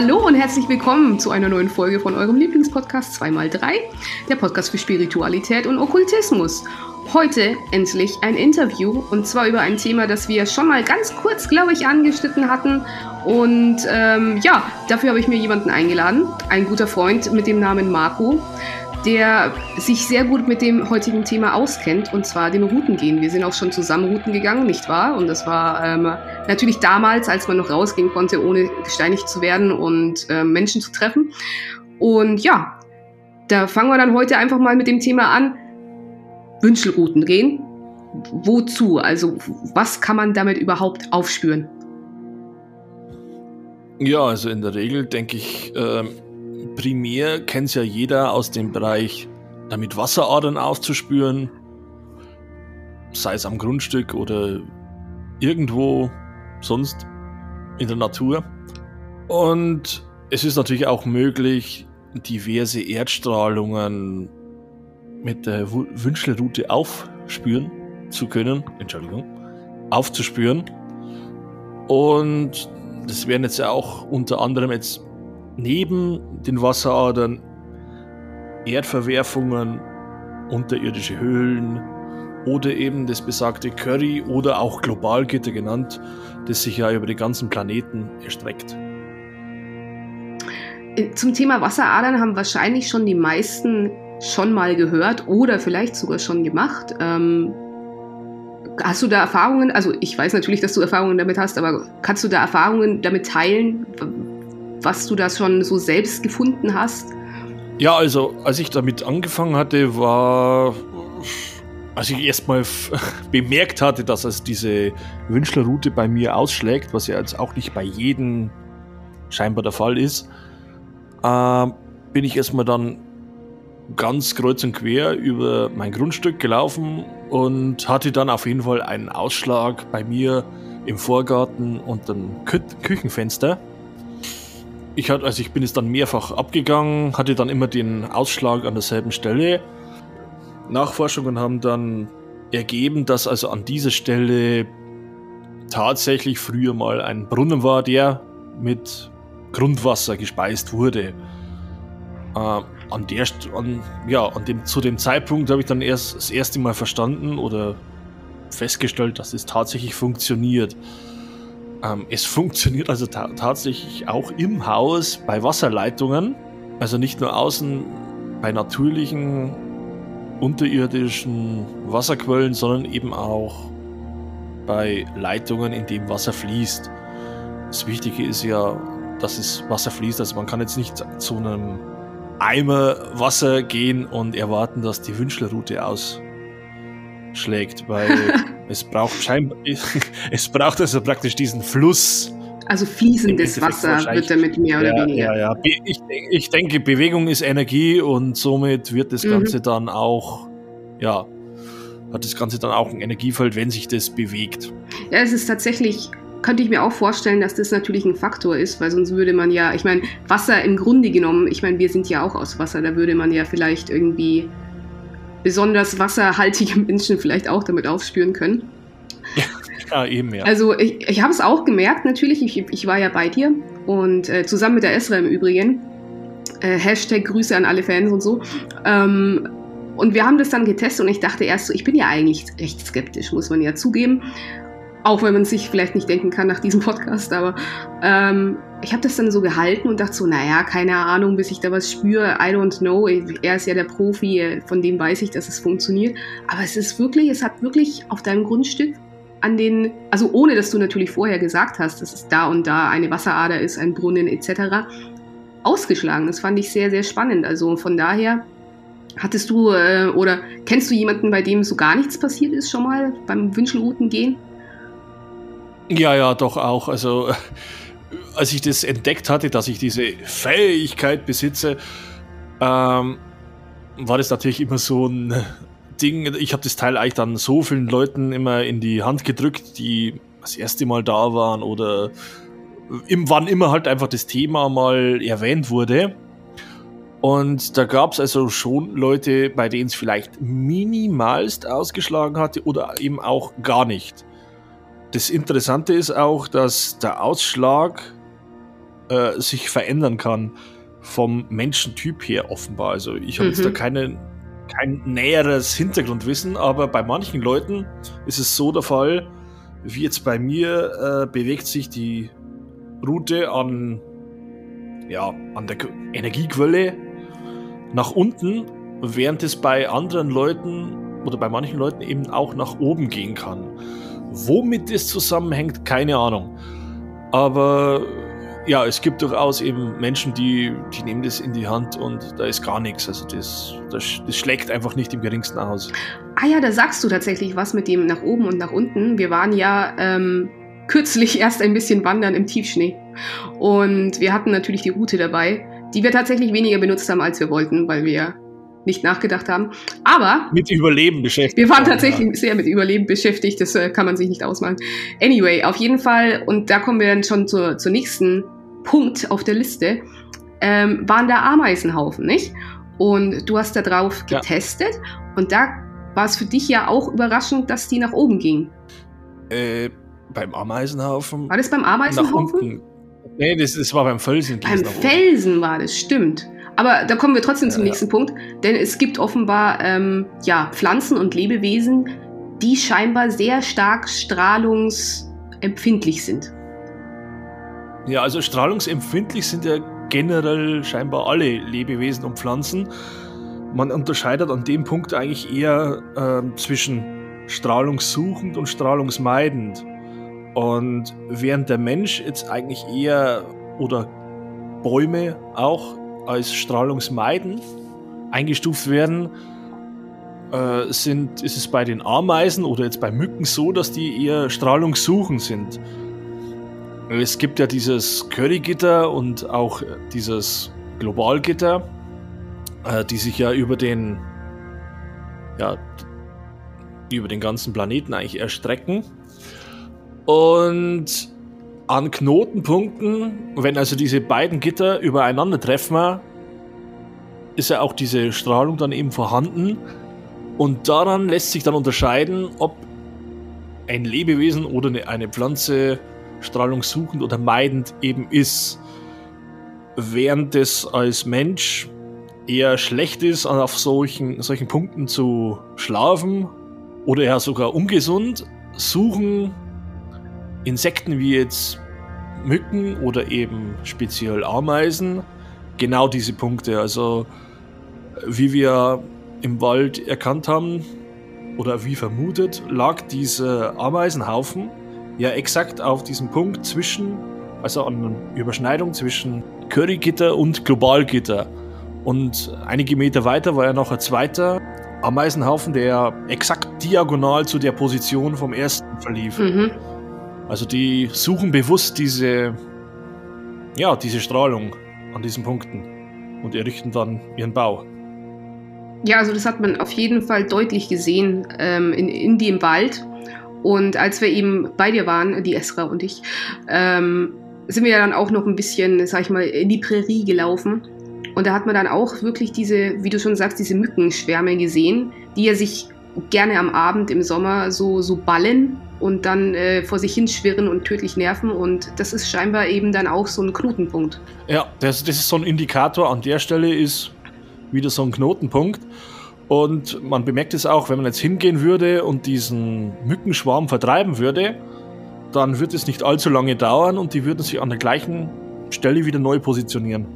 Hallo und herzlich willkommen zu einer neuen Folge von eurem Lieblingspodcast 2x3, der Podcast für Spiritualität und Okkultismus. Heute endlich ein Interview und zwar über ein Thema, das wir schon mal ganz kurz, glaube ich, angeschnitten hatten. Und ähm, ja, dafür habe ich mir jemanden eingeladen, ein guter Freund mit dem Namen Marco der sich sehr gut mit dem heutigen Thema auskennt, und zwar dem Routengehen. Wir sind auch schon zusammen Routen gegangen, nicht wahr? Und das war ähm, natürlich damals, als man noch rausgehen konnte, ohne gesteinigt zu werden und äh, Menschen zu treffen. Und ja, da fangen wir dann heute einfach mal mit dem Thema an. Wünschelrouten gehen. Wozu? Also was kann man damit überhaupt aufspüren? Ja, also in der Regel denke ich, ähm primär kennt es ja jeder aus dem Bereich, damit Wasseradern aufzuspüren, sei es am Grundstück oder irgendwo sonst in der Natur. Und es ist natürlich auch möglich, diverse Erdstrahlungen mit der Wünschelroute aufspüren zu können, Entschuldigung, aufzuspüren. Und das wären jetzt ja auch unter anderem jetzt neben den Wasseradern Erdverwerfungen, unterirdische Höhlen oder eben das besagte Curry oder auch Globalgitter genannt, das sich ja über den ganzen Planeten erstreckt. Äh, zum Thema Wasseradern haben wahrscheinlich schon die meisten schon mal gehört oder vielleicht sogar schon gemacht. Ähm, hast du da Erfahrungen? Also ich weiß natürlich, dass du Erfahrungen damit hast, aber kannst du da Erfahrungen damit teilen? Was du da schon so selbst gefunden hast? Ja, also als ich damit angefangen hatte, war, als ich erstmal bemerkt hatte, dass es diese Wünschlerroute bei mir ausschlägt, was ja jetzt auch nicht bei jedem scheinbar der Fall ist, äh, bin ich erstmal dann ganz kreuz und quer über mein Grundstück gelaufen und hatte dann auf jeden Fall einen Ausschlag bei mir im Vorgarten unter dem Kü Küchenfenster ich, hat, also ich bin jetzt dann mehrfach abgegangen, hatte dann immer den Ausschlag an derselben Stelle. Nachforschungen haben dann ergeben, dass also an dieser Stelle tatsächlich früher mal ein Brunnen war, der mit Grundwasser gespeist wurde. Äh, an der, an, ja, an dem, zu dem Zeitpunkt habe ich dann erst das erste Mal verstanden oder festgestellt, dass es tatsächlich funktioniert. Ähm, es funktioniert also ta tatsächlich auch im Haus bei Wasserleitungen, also nicht nur außen bei natürlichen unterirdischen Wasserquellen, sondern eben auch bei Leitungen, in dem Wasser fließt. Das Wichtige ist ja, dass es Wasser fließt. Also man kann jetzt nicht zu einem Eimer Wasser gehen und erwarten, dass die Wünschlerroute ausschlägt, weil Es braucht scheinbar, es braucht also praktisch diesen Fluss. Also fließendes Wasser wird damit mehr oder ja, weniger. Ja, ja. Ich, ich denke, Bewegung ist Energie und somit wird das mhm. Ganze dann auch, ja, hat das Ganze dann auch ein Energiefeld, wenn sich das bewegt. Ja, es ist tatsächlich könnte ich mir auch vorstellen, dass das natürlich ein Faktor ist, weil sonst würde man ja, ich meine, Wasser im Grunde genommen, ich meine, wir sind ja auch aus Wasser, da würde man ja vielleicht irgendwie besonders wasserhaltige Menschen vielleicht auch damit aufspüren können. Ja, eben, ja. Also ich, ich habe es auch gemerkt, natürlich, ich, ich war ja bei dir und äh, zusammen mit der Esra im Übrigen. Äh, Hashtag Grüße an alle Fans und so. Ähm, und wir haben das dann getestet und ich dachte erst so, ich bin ja eigentlich recht skeptisch, muss man ja zugeben. Auch wenn man sich vielleicht nicht denken kann nach diesem Podcast, aber ähm, ich habe das dann so gehalten und dachte so, naja, keine Ahnung, bis ich da was spüre, I don't know. Er ist ja der Profi, von dem weiß ich, dass es funktioniert. Aber es ist wirklich, es hat wirklich auf deinem Grundstück an den, also ohne dass du natürlich vorher gesagt hast, dass es da und da eine Wasserader ist, ein Brunnen etc., ausgeschlagen. Das fand ich sehr, sehr spannend. Also von daher hattest du äh, oder kennst du jemanden, bei dem so gar nichts passiert ist schon mal beim Wünschelrouten gehen? Ja, ja, doch auch. Also als ich das entdeckt hatte, dass ich diese Fähigkeit besitze, ähm, war das natürlich immer so ein Ding. Ich habe das Teil eigentlich dann so vielen Leuten immer in die Hand gedrückt, die das erste Mal da waren oder im, wann immer halt einfach das Thema mal erwähnt wurde. Und da gab es also schon Leute, bei denen es vielleicht minimalst ausgeschlagen hatte oder eben auch gar nicht. Das Interessante ist auch, dass der Ausschlag äh, sich verändern kann vom Menschentyp her offenbar. Also ich habe mhm. jetzt da keine, kein näheres Hintergrundwissen, aber bei manchen Leuten ist es so der Fall, wie jetzt bei mir äh, bewegt sich die Route an, ja, an der Energiequelle nach unten, während es bei anderen Leuten oder bei manchen Leuten eben auch nach oben gehen kann. Womit das zusammenhängt, keine Ahnung. Aber ja, es gibt durchaus eben Menschen, die, die nehmen das in die Hand und da ist gar nichts. Also das, das, das schlägt einfach nicht im geringsten aus. Ah ja, da sagst du tatsächlich was mit dem nach oben und nach unten. Wir waren ja ähm, kürzlich erst ein bisschen wandern im Tiefschnee. Und wir hatten natürlich die Route dabei, die wir tatsächlich weniger benutzt haben, als wir wollten, weil wir nicht nachgedacht haben. Aber. Mit Überleben beschäftigt. Wir waren tatsächlich ja. sehr mit Überleben beschäftigt, das äh, kann man sich nicht ausmalen. Anyway, auf jeden Fall, und da kommen wir dann schon zur, zur nächsten Punkt auf der Liste, ähm, waren der Ameisenhaufen, nicht? Und du hast da drauf getestet ja. und da war es für dich ja auch überraschend, dass die nach oben ging. Äh, beim Ameisenhaufen? War das beim Ameisenhaufen? Nee, das, das war beim Felsen. Beim Felsen war das, stimmt. Aber da kommen wir trotzdem zum ja, nächsten ja. Punkt, denn es gibt offenbar ähm, ja, Pflanzen und Lebewesen, die scheinbar sehr stark strahlungsempfindlich sind. Ja, also strahlungsempfindlich sind ja generell scheinbar alle Lebewesen und Pflanzen. Man unterscheidet an dem Punkt eigentlich eher äh, zwischen strahlungssuchend und strahlungsmeidend. Und während der Mensch jetzt eigentlich eher oder Bäume auch als strahlungsmeidend eingestuft werden, äh, sind, ist es bei den Ameisen oder jetzt bei Mücken so, dass die eher strahlungssuchend sind. Es gibt ja dieses Currygitter und auch dieses Globalgitter, äh, die sich ja über den, ja, über den ganzen Planeten eigentlich erstrecken. Und an Knotenpunkten, wenn also diese beiden Gitter übereinander treffen, ist ja auch diese Strahlung dann eben vorhanden. Und daran lässt sich dann unterscheiden, ob ein Lebewesen oder eine Pflanze strahlungssuchend oder meidend eben ist. Während es als Mensch eher schlecht ist, auf solchen, solchen Punkten zu schlafen oder ja sogar ungesund, suchen Insekten wie jetzt Mücken oder eben speziell Ameisen genau diese Punkte. Also wie wir im Wald erkannt haben oder wie vermutet, lag dieser Ameisenhaufen ja exakt auf diesem Punkt zwischen, also an der Überschneidung zwischen Currygitter und Globalgitter. Und einige Meter weiter war ja noch ein zweiter Ameisenhaufen, der exakt diagonal zu der Position vom ersten verlief. Mhm. Also die suchen bewusst diese, ja, diese Strahlung an diesen Punkten und errichten dann ihren Bau. Ja, also das hat man auf jeden Fall deutlich gesehen ähm, in, in dem Wald. Und als wir eben bei dir waren, die Esra und ich, ähm, sind wir ja dann auch noch ein bisschen, sag ich mal, in die Prärie gelaufen. Und da hat man dann auch wirklich diese, wie du schon sagst, diese Mückenschwärme gesehen, die ja sich gerne am Abend im Sommer so, so ballen und dann äh, vor sich hinschwirren und tödlich nerven. Und das ist scheinbar eben dann auch so ein Knotenpunkt. Ja, das, das ist so ein Indikator. An der Stelle ist wieder so ein Knotenpunkt. Und man bemerkt es auch, wenn man jetzt hingehen würde und diesen Mückenschwarm vertreiben würde, dann wird es nicht allzu lange dauern und die würden sich an der gleichen Stelle wieder neu positionieren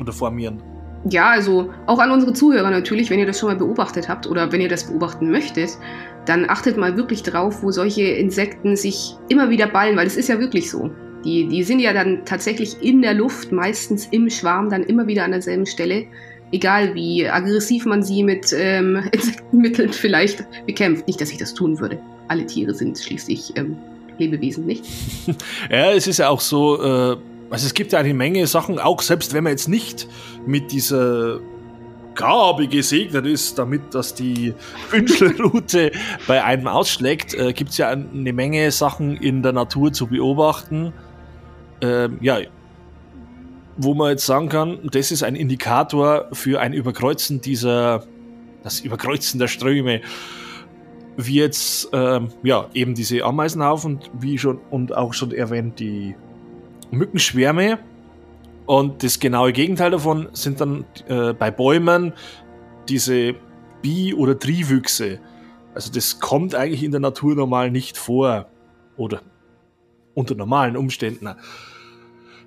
oder formieren. Ja, also auch an unsere Zuhörer natürlich, wenn ihr das schon mal beobachtet habt oder wenn ihr das beobachten möchtet, dann achtet mal wirklich drauf, wo solche Insekten sich immer wieder ballen, weil es ist ja wirklich so. Die, die sind ja dann tatsächlich in der Luft, meistens im Schwarm, dann immer wieder an derselben Stelle. Egal wie aggressiv man sie mit ähm, Insektenmitteln vielleicht bekämpft. Nicht, dass ich das tun würde. Alle Tiere sind schließlich ähm, Lebewesen, nicht? ja, es ist ja auch so, äh, also es gibt ja eine Menge Sachen, auch selbst wenn man jetzt nicht mit dieser Gabe gesegnet ist, damit dass die Wünschelroute bei einem ausschlägt, äh, gibt es ja eine Menge Sachen in der Natur zu beobachten. Ähm, ja, wo man jetzt sagen kann, das ist ein Indikator für ein Überkreuzen dieser, das Überkreuzen der Ströme. Wie jetzt, ähm, ja, eben diese Ameisenhaufen, wie schon und auch schon erwähnt, die Mückenschwärme, Und das genaue Gegenteil davon sind dann äh, bei Bäumen diese Bi- oder Triwüchse. Also das kommt eigentlich in der Natur normal nicht vor. Oder unter normalen Umständen.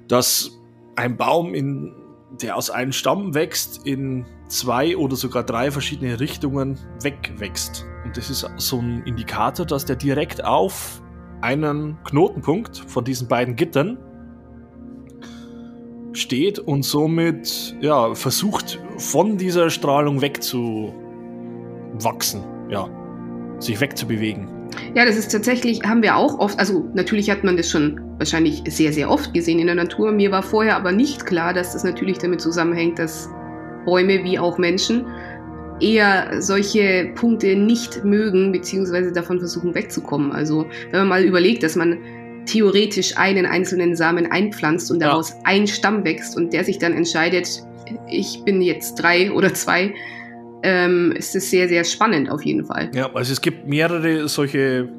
Dass ein Baum, in, der aus einem Stamm wächst, in zwei oder sogar drei verschiedene Richtungen wegwächst. Und das ist so ein Indikator, dass der direkt auf einen Knotenpunkt von diesen beiden Gittern steht und somit ja, versucht, von dieser Strahlung wegzuwachsen, ja, sich wegzubewegen. Ja, das ist tatsächlich, haben wir auch oft, also natürlich hat man das schon wahrscheinlich sehr, sehr oft gesehen in der Natur. Mir war vorher aber nicht klar, dass das natürlich damit zusammenhängt, dass Bäume wie auch Menschen eher solche Punkte nicht mögen, beziehungsweise davon versuchen wegzukommen. Also wenn man mal überlegt, dass man theoretisch einen einzelnen Samen einpflanzt und daraus ja. ein Stamm wächst und der sich dann entscheidet, ich bin jetzt drei oder zwei, ähm, ist es sehr, sehr spannend auf jeden Fall. Ja, also es gibt mehrere solche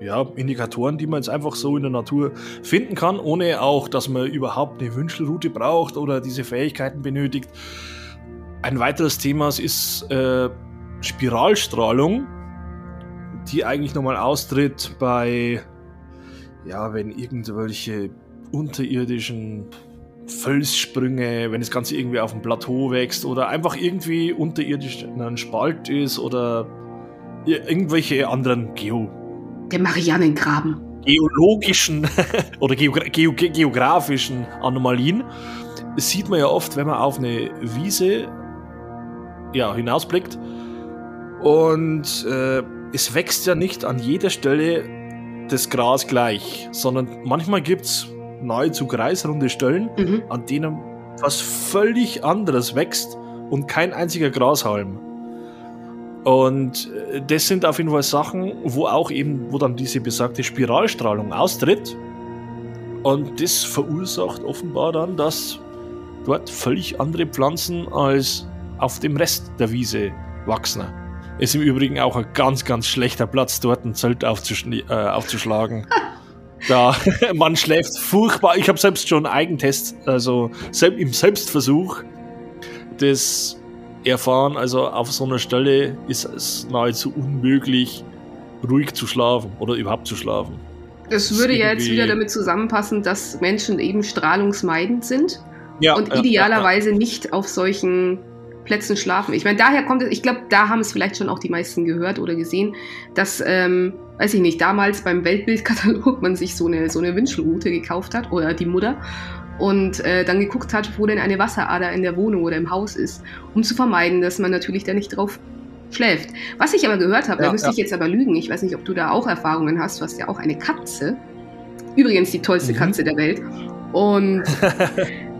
ja, Indikatoren, die man jetzt einfach so in der Natur finden kann, ohne auch, dass man überhaupt eine Wünschelroute braucht oder diese Fähigkeiten benötigt. Ein weiteres Thema ist äh, Spiralstrahlung, die eigentlich nochmal austritt bei, ja, wenn irgendwelche unterirdischen Felssprünge, wenn das Ganze irgendwie auf dem Plateau wächst oder einfach irgendwie unterirdisch in einem Spalt ist oder irgendwelche anderen Geo. Der Marianengraben. Geologischen oder Geogra Geo geografischen Anomalien. Das sieht man ja oft, wenn man auf eine Wiese ja, hinausblickt. Und äh, es wächst ja nicht an jeder Stelle das Gras gleich, sondern manchmal gibt es nahezu kreisrunde Stellen, mhm. an denen was völlig anderes wächst und kein einziger Grashalm. Und äh, das sind auf jeden Fall Sachen, wo auch eben, wo dann diese besagte Spiralstrahlung austritt. Und das verursacht offenbar dann, dass dort völlig andere Pflanzen als auf dem Rest der Wiese wachsen. Ist im Übrigen auch ein ganz, ganz schlechter Platz, dort ein Zelt aufzuschl äh, aufzuschlagen. da, man schläft furchtbar. Ich habe selbst schon Eigentest, also selbst, im Selbstversuch das erfahren. Also auf so einer Stelle ist es nahezu unmöglich, ruhig zu schlafen oder überhaupt zu schlafen. Das würde ja jetzt wieder damit zusammenpassen, dass Menschen eben strahlungsmeidend sind ja, und idealerweise ja, ja. nicht auf solchen Plätzen schlafen. Ich meine, daher kommt es, ich glaube, da haben es vielleicht schon auch die meisten gehört oder gesehen, dass, ähm, weiß ich nicht, damals beim Weltbildkatalog man sich so eine, so eine Wünschelrute gekauft hat oder die Mutter und äh, dann geguckt hat, wo denn eine Wasserader in der Wohnung oder im Haus ist, um zu vermeiden, dass man natürlich da nicht drauf schläft. Was ich aber gehört habe, ja, da müsste ja. ich jetzt aber lügen, ich weiß nicht, ob du da auch Erfahrungen hast, du hast ja auch eine Katze, übrigens die tollste mhm. Katze der Welt und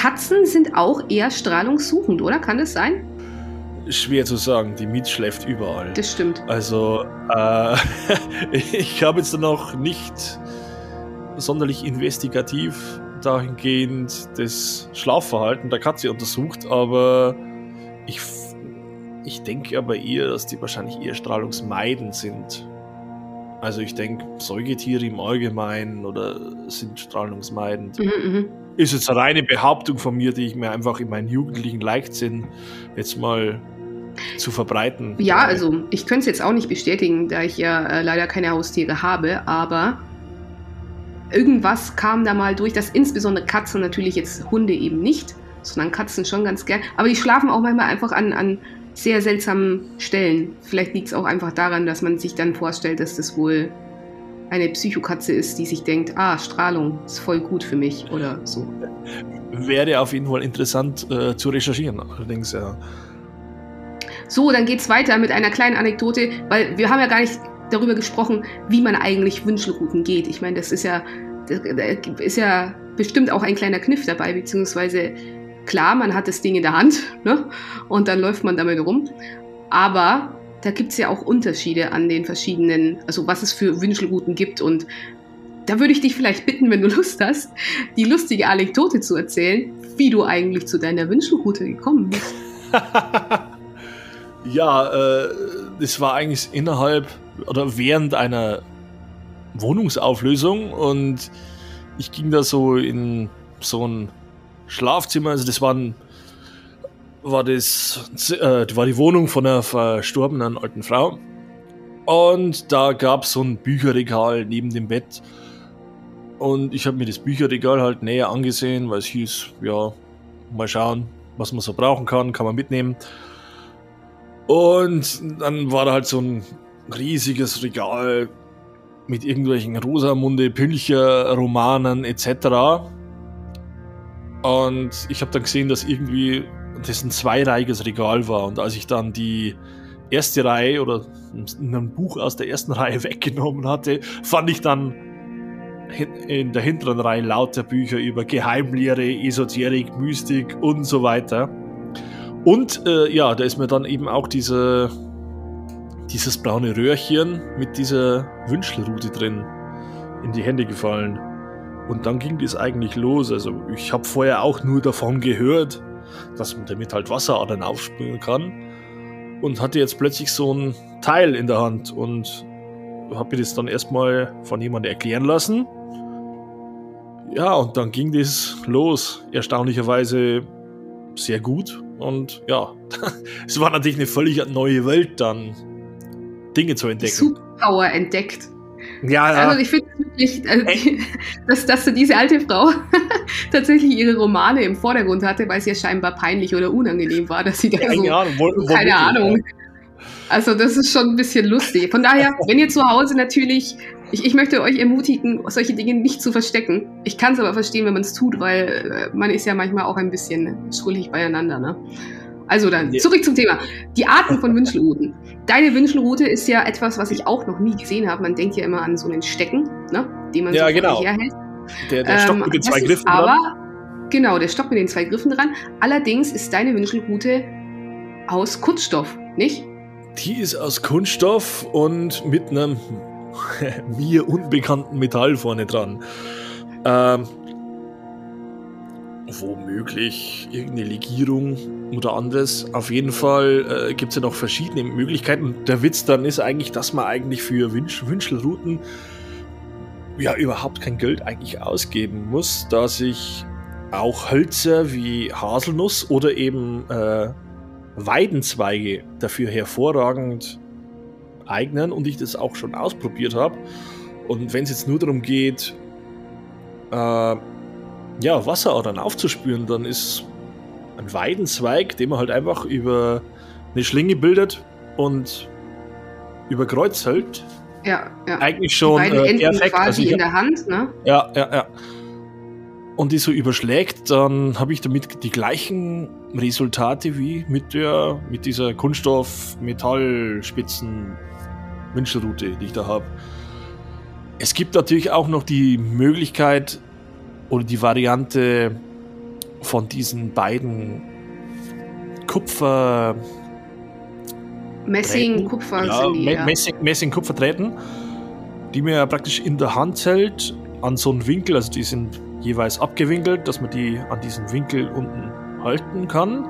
Katzen sind auch eher strahlungssuchend, oder? Kann das sein? Schwer zu sagen, die Miet schläft überall. Das stimmt. Also, äh, ich habe jetzt noch nicht sonderlich investigativ dahingehend das Schlafverhalten der Katze untersucht, aber ich, ich denke aber eher, dass die wahrscheinlich eher strahlungsmeidend sind. Also ich denke, Säugetiere im Allgemeinen oder sind strahlungsmeidend. Mhm, mh ist jetzt eine reine Behauptung von mir, die ich mir einfach in meinen jugendlichen Leichtsinn jetzt mal zu verbreiten. Ja, also ich könnte es jetzt auch nicht bestätigen, da ich ja äh, leider keine Haustiere habe, aber irgendwas kam da mal durch, dass insbesondere Katzen natürlich jetzt Hunde eben nicht, sondern Katzen schon ganz gern, aber die schlafen auch manchmal einfach an, an sehr seltsamen Stellen. Vielleicht liegt es auch einfach daran, dass man sich dann vorstellt, dass das wohl eine Psychokatze ist, die sich denkt, ah, Strahlung ist voll gut für mich oder so. Wäre auf jeden Fall interessant äh, zu recherchieren, allerdings ja. So, dann geht's weiter mit einer kleinen Anekdote, weil wir haben ja gar nicht darüber gesprochen, wie man eigentlich Wünschelrouten geht. Ich meine, das ist ja, das ist ja bestimmt auch ein kleiner Kniff dabei, beziehungsweise klar, man hat das Ding in der Hand ne? und dann läuft man damit rum. Aber da gibt es ja auch Unterschiede an den verschiedenen, also was es für Wünschelrouten gibt. Und da würde ich dich vielleicht bitten, wenn du Lust hast, die lustige Anekdote zu erzählen, wie du eigentlich zu deiner Wünschelroute gekommen bist. ja, äh, das war eigentlich innerhalb oder während einer Wohnungsauflösung und ich ging da so in so ein Schlafzimmer, also das waren, war das, äh, war die Wohnung von einer verstorbenen alten Frau. Und da gab es so ein Bücherregal neben dem Bett. Und ich habe mir das Bücherregal halt näher angesehen, weil es hieß, ja, mal schauen, was man so brauchen kann, kann man mitnehmen. Und dann war da halt so ein riesiges Regal mit irgendwelchen Rosamunde, Pilcher, Romanen etc. Und ich habe dann gesehen, dass irgendwie das ein zweireihiges Regal war. Und als ich dann die erste Reihe oder ein Buch aus der ersten Reihe weggenommen hatte, fand ich dann in der hinteren Reihe lauter Bücher über Geheimlehre, Esoterik, Mystik und so weiter. Und äh, ja, da ist mir dann eben auch diese, dieses braune Röhrchen mit dieser Wünschelrute drin in die Hände gefallen. Und dann ging das eigentlich los. Also ich habe vorher auch nur davon gehört, dass man damit halt Wasseradern aufspülen kann. Und hatte jetzt plötzlich so ein Teil in der Hand und habe mir das dann erstmal von jemandem erklären lassen. Ja, und dann ging das los. Erstaunlicherweise sehr gut. Und ja, es war natürlich eine völlig neue Welt dann, Dinge zu entdecken. Superpower entdeckt. Ja, ja. Also ich finde wirklich, also dass, dass diese alte Frau tatsächlich ihre Romane im Vordergrund hatte, weil es ja scheinbar peinlich oder unangenehm war, dass sie da keine so, Ahnung, wo, wo keine Ahnung. Also das ist schon ein bisschen lustig. Von daher, wenn ihr zu Hause natürlich, ich, ich möchte euch ermutigen, solche Dinge nicht zu verstecken. Ich kann es aber verstehen, wenn man es tut, weil äh, man ist ja manchmal auch ein bisschen schrullig beieinander. Ne? Also dann, zurück zum Thema. Die Arten von Wünschelruten. Deine Wünschelrute ist ja etwas, was ich auch noch nie gesehen habe. Man denkt ja immer an so einen Stecken, ne? den man ja, so genau. herhält. Der, der Stock mit den zwei Griffen aber, dran. Genau, der Stock mit den zwei Griffen dran. Allerdings ist deine Wünschelrute aus Kunststoff, nicht? Die ist aus Kunststoff und mit einem mir unbekannten Metall vorne dran. Ähm, womöglich irgendeine Legierung oder anderes. Auf jeden Fall äh, gibt es ja noch verschiedene Möglichkeiten. Der Witz dann ist eigentlich, dass man eigentlich für Wünsch Wünschelrouten ja überhaupt kein Geld eigentlich ausgeben muss, da sich auch Hölzer wie Haselnuss oder eben äh, Weidenzweige dafür hervorragend eignen und ich das auch schon ausprobiert habe. Und wenn es jetzt nur darum geht, äh, ja, Wasseradern aufzuspüren, dann ist ein Weidenzweig, den man halt einfach über eine Schlinge bildet und über Kreuz hält. Ja, ja. Eigentlich schon Die beiden äh, Enden perfekt. quasi Also ich in der Hand, ne? ja, ja, ja. Und die so überschlägt, dann habe ich damit die gleichen Resultate wie mit der, mit dieser Kunststoff-Metallspitzen-Wünschelrute, die ich da habe. Es gibt natürlich auch noch die Möglichkeit oder die Variante von diesen beiden Kupfer. Messing. Kupfer ja, sind die, Me ja. Messing, Messing Kupferdrähten, die man ja praktisch in der Hand hält, an so einem Winkel, also die sind jeweils abgewinkelt, dass man die an diesem Winkel unten halten kann.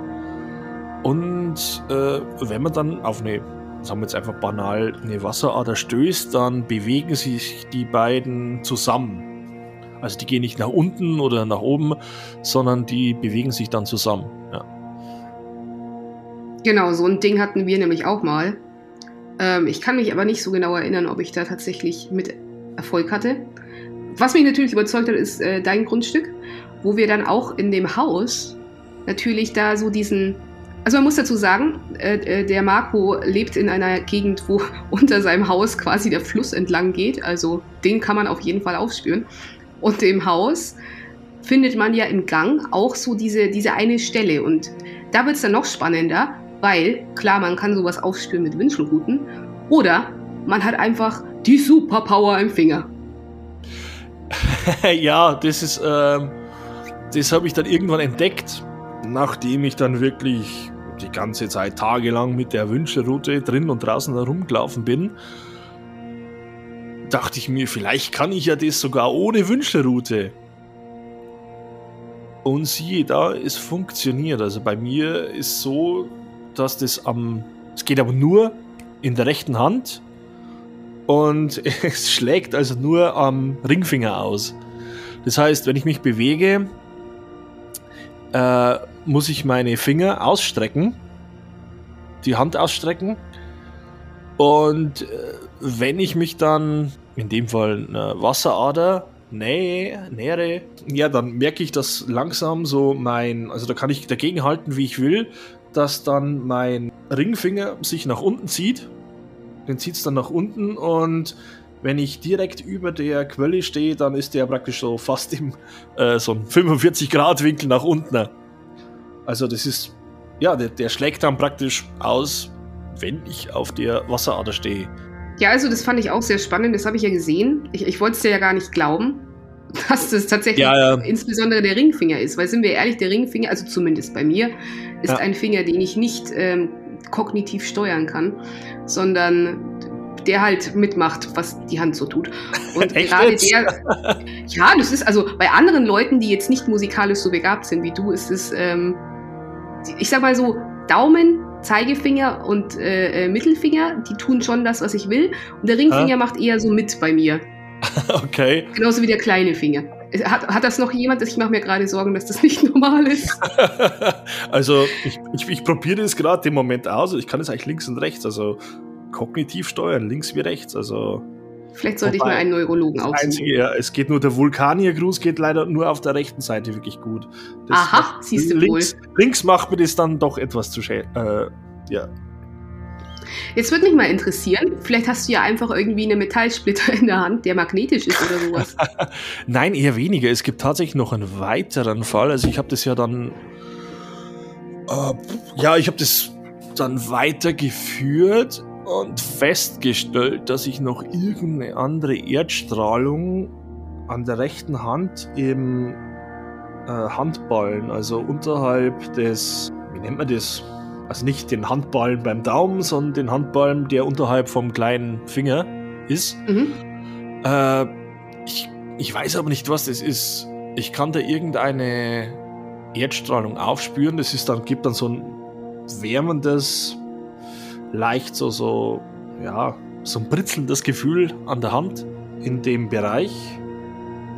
Und äh, wenn man dann auf eine, sagen wir jetzt einfach banal, eine Wasserader stößt, dann bewegen sich die beiden zusammen. Also die gehen nicht nach unten oder nach oben, sondern die bewegen sich dann zusammen. Ja. Genau, so ein Ding hatten wir nämlich auch mal. Ähm, ich kann mich aber nicht so genau erinnern, ob ich da tatsächlich mit Erfolg hatte. Was mich natürlich überzeugt hat, ist äh, dein Grundstück, wo wir dann auch in dem Haus natürlich da so diesen. Also man muss dazu sagen, äh, äh, der Marco lebt in einer Gegend, wo unter seinem Haus quasi der Fluss entlang geht. Also den kann man auf jeden Fall aufspüren. Und im Haus findet man ja im Gang auch so diese, diese eine Stelle. Und da wird es dann noch spannender, weil klar, man kann sowas aufspüren mit Wünschelruten. Oder man hat einfach die Superpower im Finger. ja, das ist, ähm, das habe ich dann irgendwann entdeckt, nachdem ich dann wirklich die ganze Zeit tagelang mit der Wünschelrute drin und draußen herumgelaufen bin. Dachte ich mir, vielleicht kann ich ja das sogar ohne Wünschelrute. Und siehe da, es funktioniert. Also bei mir ist so, dass das am, es geht aber nur in der rechten Hand und es schlägt also nur am Ringfinger aus. Das heißt, wenn ich mich bewege, äh, muss ich meine Finger ausstrecken, die Hand ausstrecken. Und äh, wenn ich mich dann, in dem Fall eine Wasserader, nähe, nähere, ja, dann merke ich, dass langsam so mein, also da kann ich dagegen halten, wie ich will, dass dann mein Ringfinger sich nach unten zieht. Den zieht es dann nach unten und wenn ich direkt über der Quelle stehe, dann ist der praktisch so fast im äh, so ein 45-Grad-Winkel nach unten. Also das ist, ja, der, der schlägt dann praktisch aus, wenn ich auf der Wasserader stehe. Ja, also das fand ich auch sehr spannend, das habe ich ja gesehen. Ich, ich wollte es dir ja gar nicht glauben, dass das tatsächlich ja, ja. insbesondere der Ringfinger ist, weil sind wir ehrlich, der Ringfinger, also zumindest bei mir, ist ja. ein Finger, den ich nicht ähm, kognitiv steuern kann, sondern der halt mitmacht, was die Hand so tut. Und gerade der, ja, das ist also bei anderen Leuten, die jetzt nicht musikalisch so begabt sind wie du, ist es, ähm, ich sag mal so, Daumen, Zeigefinger und äh, äh, Mittelfinger, die tun schon das, was ich will. Und der Ringfinger ah. macht eher so mit bei mir. okay. Genauso wie der kleine Finger. Hat, hat das noch jemand? Ich mache mir gerade Sorgen, dass das nicht normal ist. also ich, ich, ich probiere das gerade im Moment aus. Ich kann es eigentlich links und rechts. Also kognitiv steuern, links wie rechts. Also Vielleicht sollte Wobei, ich mir einen Neurologen aussuchen. Einzige, ja, es geht nur, der Vulkaniergruß geht leider nur auf der rechten Seite wirklich gut. Das Aha, siehst du links, wohl. Links macht mir das dann doch etwas zu schön. Äh, ja. Jetzt würde mich mal interessieren, vielleicht hast du ja einfach irgendwie einen Metallsplitter in der Hand, der magnetisch ist oder sowas. Nein, eher weniger. Es gibt tatsächlich noch einen weiteren Fall. Also ich habe das ja dann, äh, ja, ich habe das dann weitergeführt und festgestellt, dass ich noch irgendeine andere Erdstrahlung an der rechten Hand im äh, Handballen, also unterhalb des, wie nennt man das? Also nicht den Handballen beim Daumen, sondern den Handballen, der unterhalb vom kleinen Finger ist. Mhm. Äh, ich, ich weiß aber nicht, was das ist. Ich kann da irgendeine Erdstrahlung aufspüren. Das ist dann, gibt dann so ein wärmendes leicht so, so, ja, so ein britzelndes Gefühl an der Hand in dem Bereich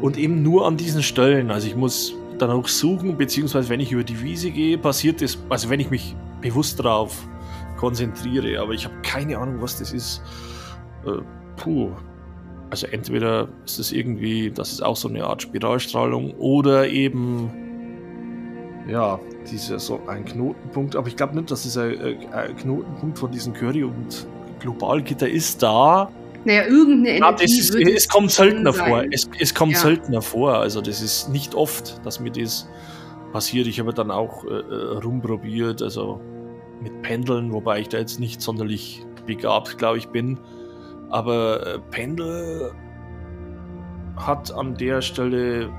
und eben nur an diesen Stellen. Also ich muss dann auch suchen, beziehungsweise wenn ich über die Wiese gehe, passiert das, also wenn ich mich bewusst darauf konzentriere, aber ich habe keine Ahnung, was das ist. Äh, puh. Also entweder ist es irgendwie, das ist auch so eine Art Spiralstrahlung oder eben ja, dieser so ein Knotenpunkt, aber ich glaube nicht, dass es ein, ein, Knotenpunkt von diesem Curry und Globalgitter ist da. Naja, irgendeine Energie. Ja, ist, es kommt seltener vor. Es, es kommt ja. seltener vor. Also das ist nicht oft, dass mir das passiert. Ich habe dann auch äh, äh, rumprobiert, also mit Pendeln, wobei ich da jetzt nicht sonderlich begabt, glaube ich, bin. Aber äh, Pendel hat an der Stelle,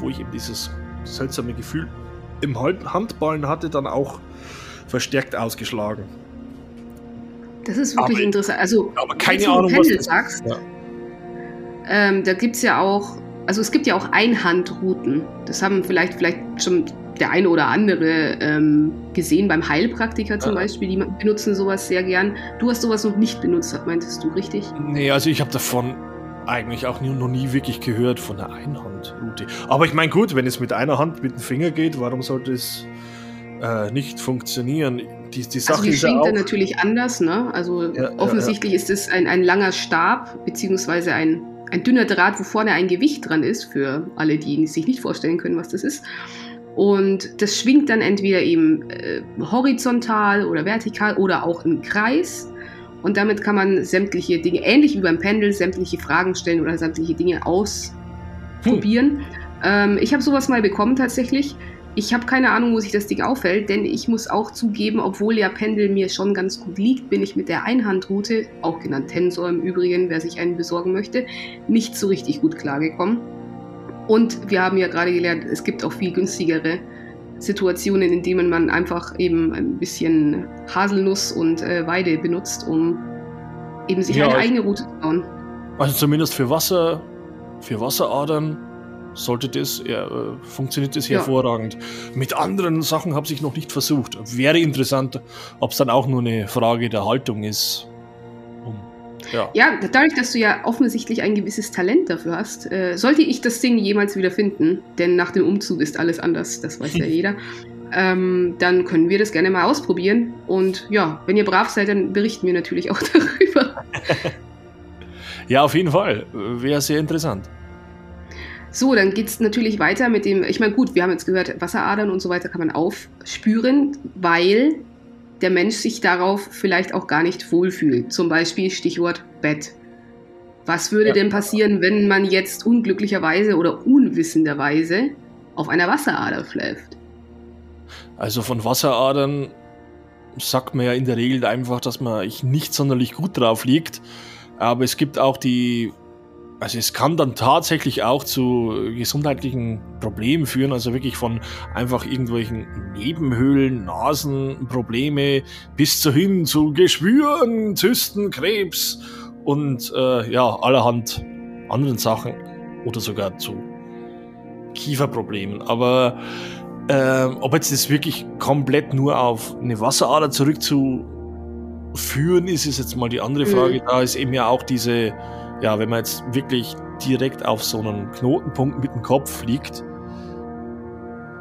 wo ich eben dieses seltsame Gefühl im Handballen hatte, dann auch verstärkt ausgeschlagen. Das ist wirklich aber, interessant. Also, aber keine Ahnung, du Pendel was sagst, ja. ähm, da gibt es ja auch, also es gibt ja auch Einhandrouten. Das haben vielleicht, vielleicht schon der eine oder andere ähm, gesehen beim Heilpraktiker zum ja. Beispiel. Die benutzen sowas sehr gern. Du hast sowas noch nicht benutzt, meintest du, richtig? Nee, also ich habe davon eigentlich auch nie, noch nie wirklich gehört von der Einhandroute. Aber ich meine, gut, wenn es mit einer Hand mit dem Finger geht, warum sollte es äh, nicht funktionieren? Die, die Sache also die schwingt ja dann natürlich anders, ne? Also ja, offensichtlich ja, ist es ein, ein langer Stab, beziehungsweise ein, ein dünner Draht, wo vorne ein Gewicht dran ist, für alle, die sich nicht vorstellen können, was das ist. Und das schwingt dann entweder eben äh, horizontal oder vertikal oder auch im Kreis. Und damit kann man sämtliche Dinge, ähnlich wie beim Pendel, sämtliche Fragen stellen oder sämtliche Dinge ausprobieren. Hm. Ähm, ich habe sowas mal bekommen tatsächlich. Ich habe keine Ahnung, wo sich das Ding auffällt, denn ich muss auch zugeben, obwohl ja Pendel mir schon ganz gut liegt, bin ich mit der Einhandroute, auch genannt Tensor im Übrigen, wer sich einen besorgen möchte, nicht so richtig gut klargekommen. Und wir haben ja gerade gelernt, es gibt auch viel günstigere Situationen, in denen man einfach eben ein bisschen Haselnuss und äh, Weide benutzt, um eben sich ja, eine eigene Route zu bauen. Also zumindest für Wasser, für Wasseradern sollte das, äh, funktioniert das ja. hervorragend. Mit anderen Sachen habe ich noch nicht versucht. Wäre interessant, ob es dann auch nur eine Frage der Haltung ist. Um ja. ja, dadurch, dass du ja offensichtlich ein gewisses Talent dafür hast, äh, sollte ich das Ding jemals wieder finden, denn nach dem Umzug ist alles anders, das weiß ja jeder. Ähm, dann können wir das gerne mal ausprobieren. Und ja, wenn ihr brav seid, dann berichten wir natürlich auch darüber. ja, auf jeden Fall. Wäre sehr interessant. So, dann geht es natürlich weiter mit dem, ich meine, gut, wir haben jetzt gehört, Wasseradern und so weiter kann man aufspüren, weil der Mensch sich darauf vielleicht auch gar nicht wohlfühlt. Zum Beispiel Stichwort Bett. Was würde ja. denn passieren, wenn man jetzt unglücklicherweise oder unwissenderweise auf einer Wasserader schläft? Also von Wasseradern sagt man ja in der Regel einfach, dass man nicht sonderlich gut drauf liegt. Aber es gibt auch die also es kann dann tatsächlich auch zu gesundheitlichen Problemen führen, also wirklich von einfach irgendwelchen Nebenhöhlen, Nasenprobleme bis hin zu Geschwüren, Zysten, Krebs und äh, ja, allerhand anderen Sachen oder sogar zu Kieferproblemen. Aber äh, ob jetzt das wirklich komplett nur auf eine Wasserader zurückzuführen ist, ist jetzt mal die andere Frage. Mhm. Da ist eben ja auch diese ja, wenn man jetzt wirklich direkt auf so einen Knotenpunkt mit dem Kopf fliegt,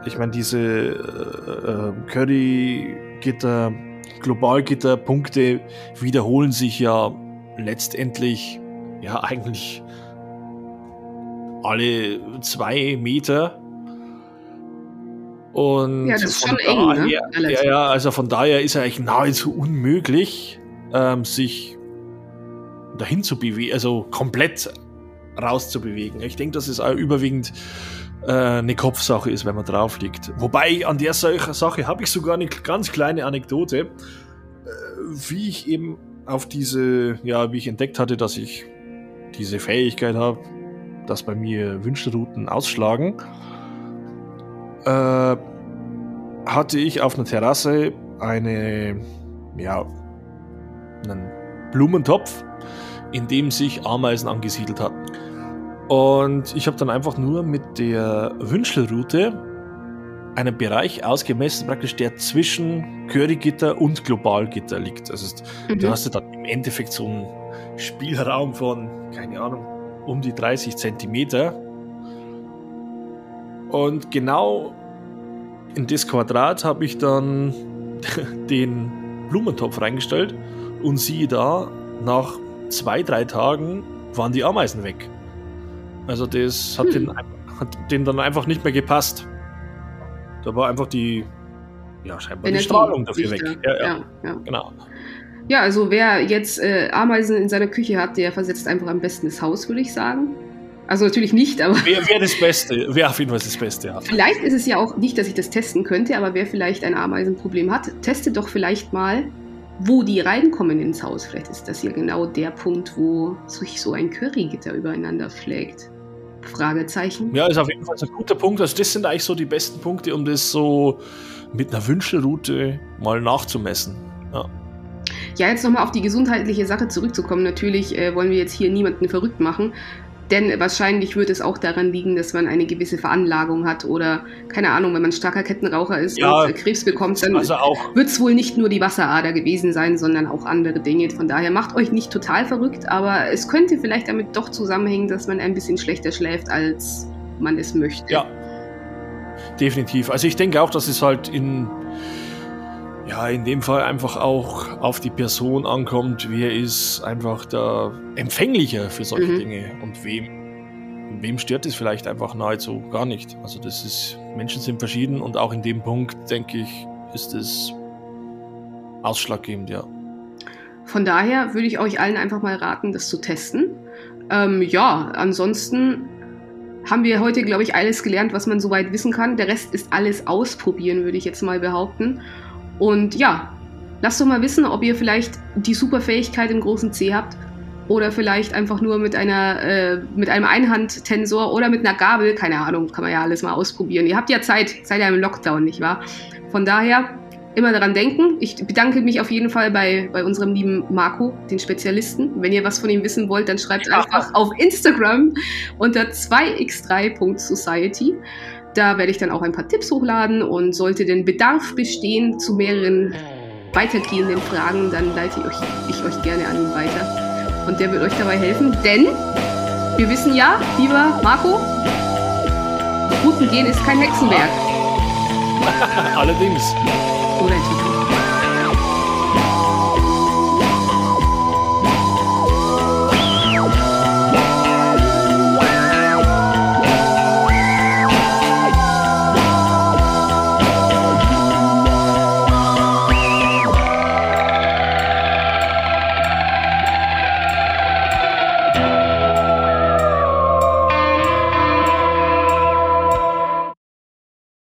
ich meine, diese äh, äh, Curry-Gitter, Globalgitter-Punkte wiederholen sich ja letztendlich ja eigentlich alle zwei Meter. Und ja, das ist schon eng, ne? Ja, ja, also von daher ist er eigentlich nahezu unmöglich, ähm, sich dahin zu bewegen, also komplett rauszubewegen. Ich denke, dass es auch überwiegend äh, eine Kopfsache ist, wenn man drauf liegt. Wobei an der Sache habe ich sogar eine ganz kleine Anekdote, äh, wie ich eben auf diese, ja, wie ich entdeckt hatte, dass ich diese Fähigkeit habe, dass bei mir Wünschelrouten ausschlagen, äh, hatte ich auf einer Terrasse eine, ja, einen Blumentopf in dem sich Ameisen angesiedelt hatten. Und ich habe dann einfach nur mit der Wünschelroute einen Bereich ausgemessen, praktisch der zwischen Currygitter und Globalgitter liegt. Also mhm. du hast ja dann im Endeffekt so einen Spielraum von, keine Ahnung, um die 30 Zentimeter. Und genau in das Quadrat habe ich dann den Blumentopf reingestellt und siehe da, nach zwei, drei Tagen waren die Ameisen weg. Also das hat, hm. den, hat den dann einfach nicht mehr gepasst. Da war einfach die, ja, scheinbar Energie, die Strahlung dafür weg. Ja, ja, ja, ja, genau. Ja, also wer jetzt äh, Ameisen in seiner Küche hat, der versetzt einfach am besten das Haus, würde ich sagen. Also natürlich nicht, aber. Wer wäre das Beste? Wer auf jeden Fall das Beste hat. Vielleicht ist es ja auch nicht, dass ich das testen könnte, aber wer vielleicht ein Ameisenproblem hat, testet doch vielleicht mal wo die reinkommen ins Haus. Vielleicht ist das ja genau der Punkt, wo sich so ein Currygitter übereinander schlägt. Fragezeichen. Ja, ist auf jeden Fall ein guter Punkt. Also das sind eigentlich so die besten Punkte, um das so mit einer Wünschelroute mal nachzumessen. Ja. Ja, jetzt nochmal auf die gesundheitliche Sache zurückzukommen. Natürlich äh, wollen wir jetzt hier niemanden verrückt machen, denn wahrscheinlich wird es auch daran liegen, dass man eine gewisse Veranlagung hat oder, keine Ahnung, wenn man starker Kettenraucher ist ja, und Krebs bekommt, dann also wird es wohl nicht nur die Wasserader gewesen sein, sondern auch andere Dinge. Von daher macht euch nicht total verrückt, aber es könnte vielleicht damit doch zusammenhängen, dass man ein bisschen schlechter schläft, als man es möchte. Ja, definitiv. Also ich denke auch, dass es halt in ja, in dem Fall einfach auch auf die Person ankommt, wer ist einfach der empfänglicher für solche mhm. Dinge und wem, wem stört es vielleicht einfach nahezu gar nicht. Also das ist, Menschen sind verschieden und auch in dem Punkt, denke ich, ist es ausschlaggebend, ja. Von daher würde ich euch allen einfach mal raten, das zu testen. Ähm, ja, ansonsten haben wir heute, glaube ich, alles gelernt, was man soweit wissen kann. Der Rest ist alles ausprobieren, würde ich jetzt mal behaupten. Und ja, lasst doch mal wissen, ob ihr vielleicht die Superfähigkeit im großen C habt oder vielleicht einfach nur mit einer äh, mit einem Einhandtensor oder mit einer Gabel, keine Ahnung, kann man ja alles mal ausprobieren. Ihr habt ja Zeit, seid ja im Lockdown, nicht wahr? Von daher immer daran denken. Ich bedanke mich auf jeden Fall bei, bei unserem lieben Marco, den Spezialisten. Wenn ihr was von ihm wissen wollt, dann schreibt einfach auf Instagram unter 2x3.society. Da werde ich dann auch ein paar Tipps hochladen und sollte denn Bedarf bestehen zu mehreren weitergehenden Fragen, dann leite ich euch, ich euch gerne an ihn weiter. Und der wird euch dabei helfen, denn wir wissen ja, lieber Marco, guten Gehen ist kein Hexenwerk. Allerdings. Oder ein